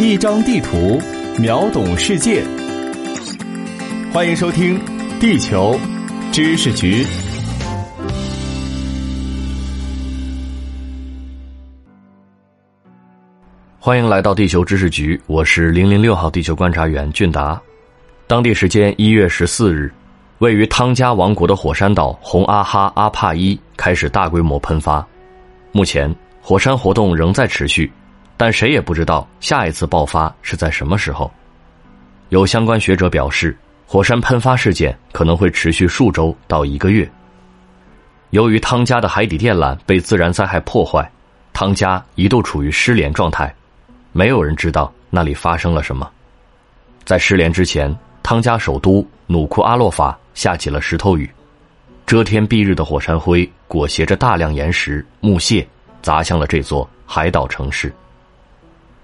一张地图，秒懂世界。欢迎收听《地球知识局》。欢迎来到《地球知识局》，我是零零六号地球观察员俊达。当地时间一月十四日，位于汤加王国的火山岛红阿哈阿帕伊开始大规模喷发。目前，火山活动仍在持续，但谁也不知道下一次爆发是在什么时候。有相关学者表示。火山喷发事件可能会持续数周到一个月。由于汤加的海底电缆被自然灾害破坏，汤加一度处于失联状态，没有人知道那里发生了什么。在失联之前，汤加首都努库阿洛法下起了石头雨，遮天蔽日的火山灰裹挟着大量岩石、木屑，砸向了这座海岛城市。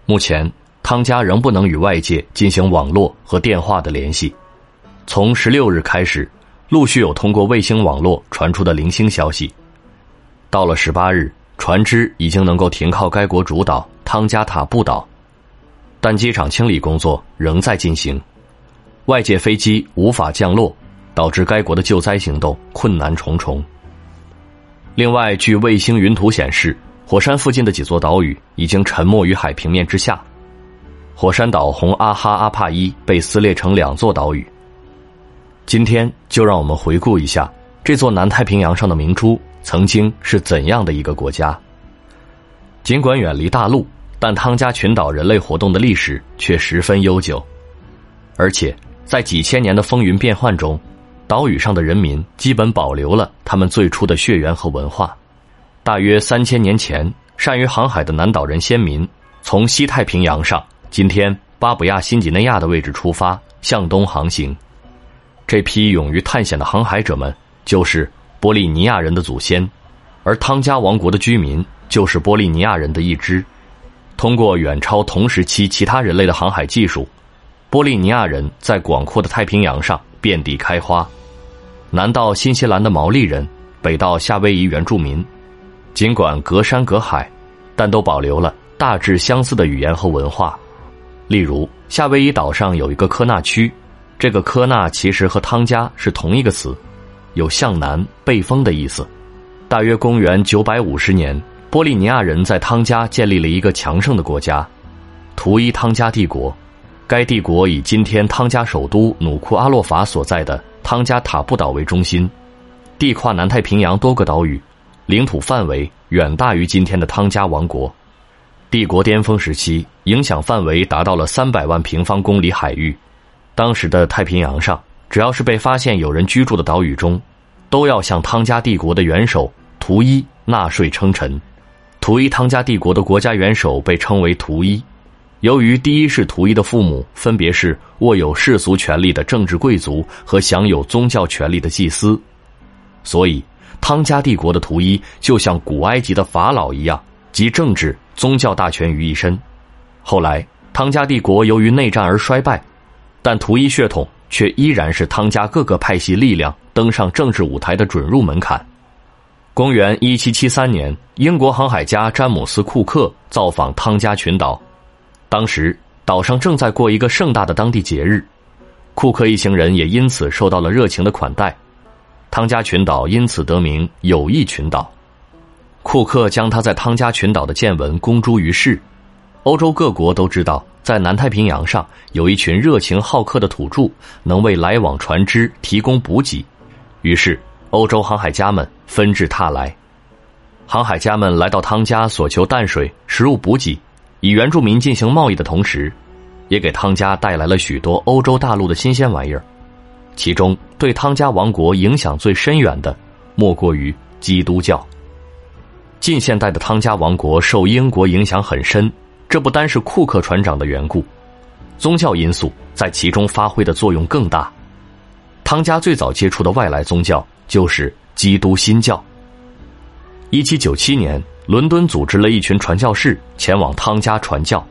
目前，汤加仍不能与外界进行网络和电话的联系。从十六日开始，陆续有通过卫星网络传出的零星消息。到了十八日，船只已经能够停靠该国主岛汤加塔布岛，但机场清理工作仍在进行，外界飞机无法降落，导致该国的救灾行动困难重重。另外，据卫星云图显示，火山附近的几座岛屿已经沉没于海平面之下，火山岛红阿哈阿帕伊被撕裂成两座岛屿。今天就让我们回顾一下这座南太平洋上的明珠曾经是怎样的一个国家。尽管远离大陆，但汤加群岛人类活动的历史却十分悠久，而且在几千年的风云变幻中，岛屿上的人民基本保留了他们最初的血缘和文化。大约三千年前，善于航海的南岛人先民从西太平洋上（今天巴布亚新几内亚的位置）出发，向东航行。这批勇于探险的航海者们就是波利尼亚人的祖先，而汤加王国的居民就是波利尼亚人的一支。通过远超同时期其他人类的航海技术，波利尼亚人在广阔的太平洋上遍地开花。南到新西兰的毛利人，北到夏威夷原住民，尽管隔山隔海，但都保留了大致相似的语言和文化。例如，夏威夷岛上有一个科纳区。这个科纳其实和汤加是同一个词，有向南背风的意思。大约公元九百五十年，波利尼亚人在汤加建立了一个强盛的国家——图伊汤加帝国。该帝国以今天汤加首都努库阿洛法所在的汤加塔布岛为中心，地跨南太平洋多个岛屿，领土范围远大于今天的汤加王国。帝国巅峰时期，影响范围达到了三百万平方公里海域。当时的太平洋上，只要是被发现有人居住的岛屿中，都要向汤加帝国的元首图伊纳税称臣。图伊汤加帝国的国家元首被称为图伊。由于第一世图伊的父母分别是握有世俗权力的政治贵族和享有宗教权力的祭司，所以汤加帝国的图伊就像古埃及的法老一样，集政治、宗教大权于一身。后来，汤加帝国由于内战而衰败。但图伊血统却依然是汤加各个派系力量登上政治舞台的准入门槛。公元一七七三年，英国航海家詹姆斯·库克造访汤加群岛，当时岛上正在过一个盛大的当地节日，库克一行人也因此受到了热情的款待，汤加群岛因此得名友谊群岛。库克将他在汤加群岛的见闻公诸于世，欧洲各国都知道。在南太平洋上，有一群热情好客的土著，能为来往船只提供补给。于是，欧洲航海家们纷至沓来。航海家们来到汤加，索求淡水、食物补给，与原住民进行贸易的同时，也给汤加带来了许多欧洲大陆的新鲜玩意儿。其中，对汤加王国影响最深远的，莫过于基督教。近现代的汤加王国受英国影响很深。这不单是库克船长的缘故，宗教因素在其中发挥的作用更大。汤加最早接触的外来宗教就是基督新教。一七九七年，伦敦组织了一群传教士前往汤加传教。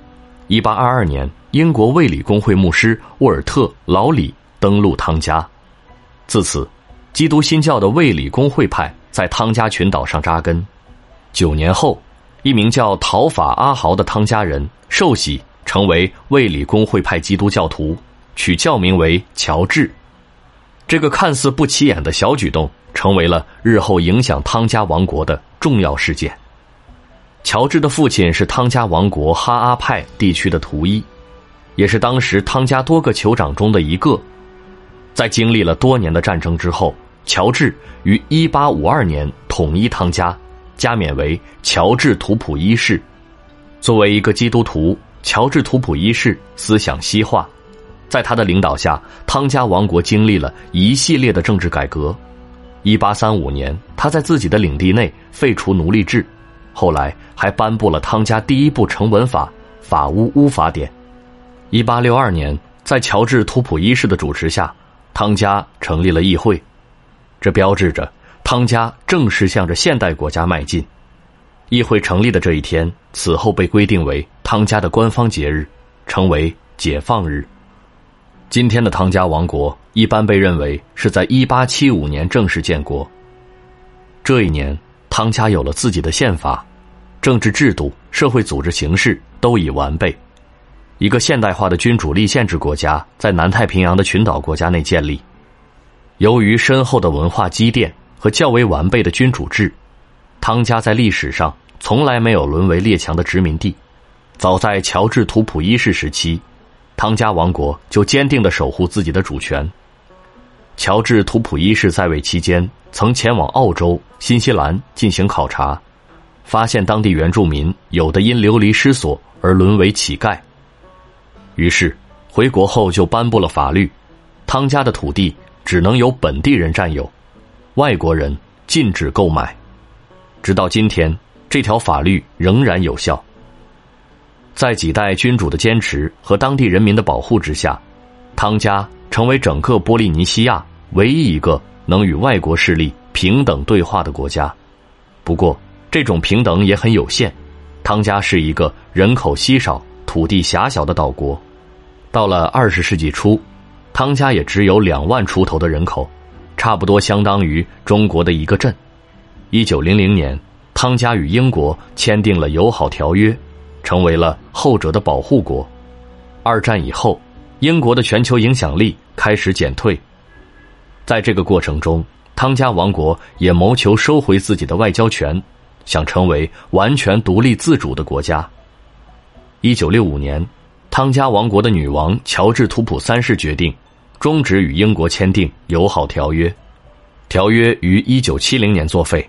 一八二二年，英国卫理公会牧师沃尔特·劳里登陆汤加，自此，基督新教的卫理公会派在汤加群岛上扎根。九年后。一名叫陶法阿豪的汤加人受洗，成为卫理公会派基督教徒，取教名为乔治。这个看似不起眼的小举动，成为了日后影响汤加王国的重要事件。乔治的父亲是汤加王国哈阿派地区的图伊，也是当时汤加多个酋长中的一个。在经历了多年的战争之后，乔治于1852年统一汤加，加冕为乔治图普一世。作为一个基督徒，乔治图普一世思想西化，在他的领导下，汤加王国经历了一系列的政治改革。1835年，他在自己的领地内废除奴隶制。后来还颁布了汤加第一部成文法《法乌乌法典》。一八六二年，在乔治图普一世的主持下，汤加成立了议会，这标志着汤加正式向着现代国家迈进。议会成立的这一天，此后被规定为汤加的官方节日，成为解放日。今天的汤加王国一般被认为是在一八七五年正式建国。这一年。汤加有了自己的宪法，政治制度、社会组织形式都已完备，一个现代化的君主立宪制国家在南太平洋的群岛国家内建立。由于深厚的文化积淀和较为完备的君主制，汤加在历史上从来没有沦为列强的殖民地。早在乔治图普一世时期，汤加王国就坚定地守护自己的主权。乔治图普一世在位期间，曾前往澳洲、新西兰进行考察，发现当地原住民有的因流离失所而沦为乞丐。于是回国后就颁布了法律，汤家的土地只能由本地人占有，外国人禁止购买。直到今天，这条法律仍然有效。在几代君主的坚持和当地人民的保护之下，汤家。成为整个波利尼西亚唯一一个能与外国势力平等对话的国家。不过，这种平等也很有限。汤加是一个人口稀少、土地狭小的岛国。到了二十世纪初，汤加也只有两万出头的人口，差不多相当于中国的一个镇。一九零零年，汤加与英国签订了友好条约，成为了后者的保护国。二战以后。英国的全球影响力开始减退，在这个过程中，汤加王国也谋求收回自己的外交权，想成为完全独立自主的国家。一九六五年，汤加王国的女王乔治图普三世决定终止与英国签订友好条约，条约于一九七零年作废。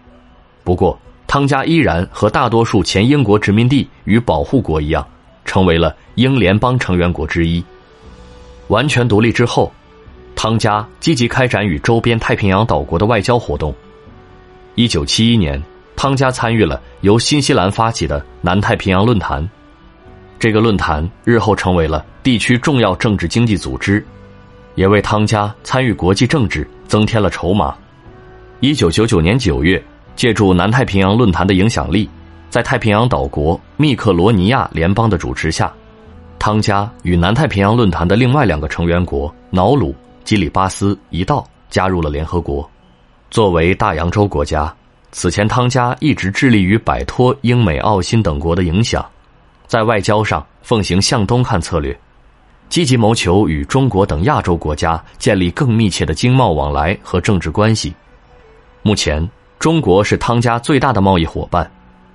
不过，汤加依然和大多数前英国殖民地与保护国一样，成为了英联邦成员国之一。完全独立之后，汤加积极开展与周边太平洋岛国的外交活动。一九七一年，汤加参与了由新西兰发起的南太平洋论坛，这个论坛日后成为了地区重要政治经济组织，也为汤加参与国际政治增添了筹码。一九九九年九月，借助南太平洋论坛的影响力，在太平洋岛国密克罗尼亚联邦的主持下。汤加与南太平洋论坛的另外两个成员国瑙鲁、基里巴斯一道加入了联合国。作为大洋洲国家，此前汤加一直致力于摆脱英美澳新等国的影响，在外交上奉行向东看策略，积极谋求与中国等亚洲国家建立更密切的经贸往来和政治关系。目前，中国是汤加最大的贸易伙伴。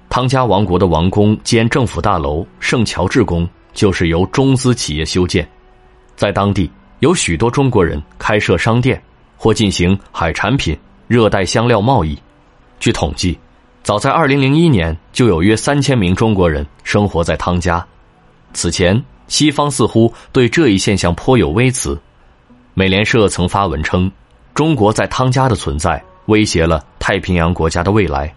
汤加王国的王宫兼政府大楼圣乔治宫。就是由中资企业修建，在当地有许多中国人开设商店或进行海产品、热带香料贸易。据统计，早在2001年就有约三千名中国人生活在汤加。此前，西方似乎对这一现象颇有微词。美联社曾发文称，中国在汤加的存在威胁了太平洋国家的未来。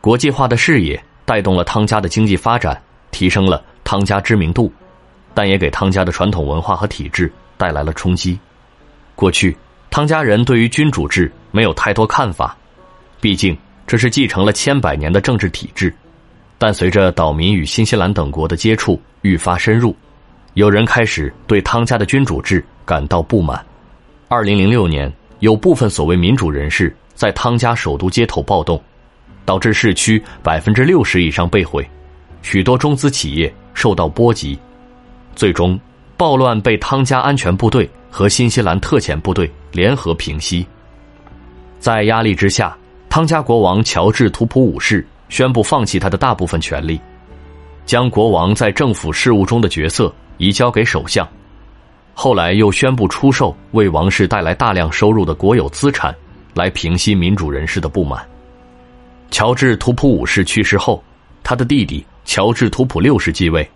国际化的视野带动了汤加的经济发展，提升了。汤加知名度，但也给汤加的传统文化和体制带来了冲击。过去，汤加人对于君主制没有太多看法，毕竟这是继承了千百年的政治体制。但随着岛民与新西兰等国的接触愈发深入，有人开始对汤加的君主制感到不满。二零零六年，有部分所谓民主人士在汤加首都街头暴动，导致市区百分之六十以上被毁，许多中资企业。受到波及，最终，暴乱被汤加安全部队和新西兰特遣部队联合平息。在压力之下，汤加国王乔治图普五世宣布放弃他的大部分权力，将国王在政府事务中的角色移交给首相。后来又宣布出售为王室带来大量收入的国有资产，来平息民主人士的不满。乔治图普五世去世后，他的弟弟乔治图普六世继位，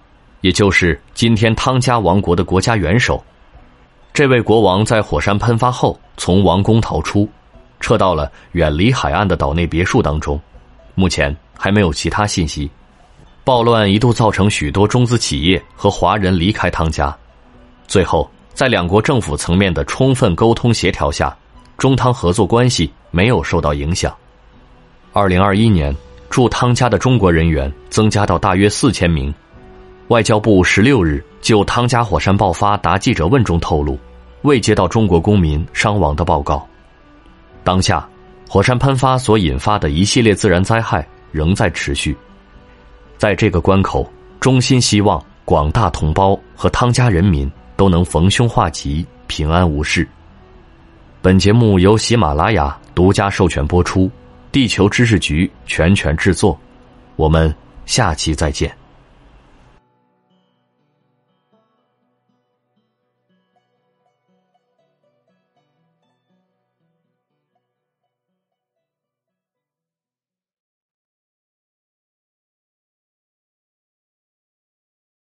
也就是今天汤加王国的国家元首。这位国王在火山喷发后从王宫逃出，撤到了远离海岸的岛内别墅当中。目前还没有其他信息。暴乱一度造成许多中资企业和华人离开汤加。最后，在两国政府层面的充分沟通协调下，中汤合作关系没有受到影响。二零二一年，驻汤加的中国人员增加到大约四千名。外交部十六日就汤加火山爆发答记者问中透露，未接到中国公民伤亡的报告。当下，火山喷发所引发的一系列自然灾害仍在持续。在这个关口，衷心希望广大同胞和汤加人民。都能逢凶化吉，平安无事。本节目由喜马拉雅独家授权播出，地球知识局全权制作。我们下期再见。